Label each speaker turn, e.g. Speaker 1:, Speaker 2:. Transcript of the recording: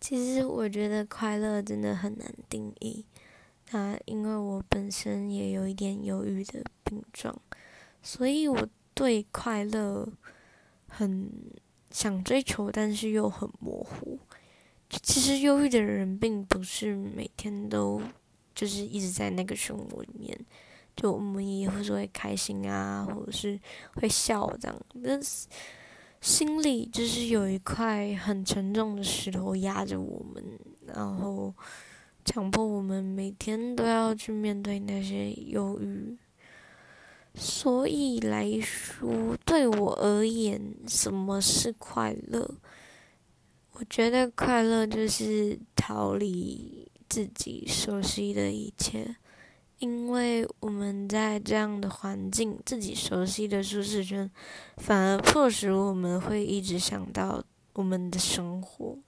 Speaker 1: 其实我觉得快乐真的很难定义。那因为我本身也有一点忧郁的病状，所以我对快乐很想追求，但是又很模糊。其实忧郁的人并不是每天都就是一直在那个漩涡里面，就我们也会说会开心啊，或者是会笑这样，但是心里就是有一块很沉重的石头压着我们，然后。强迫我们每天都要去面对那些忧郁，所以来说，对我而言，什么是快乐？我觉得快乐就是逃离自己熟悉的一切，因为我们在这样的环境，自己熟悉的舒适圈，反而迫使我们会一直想到我们的生活。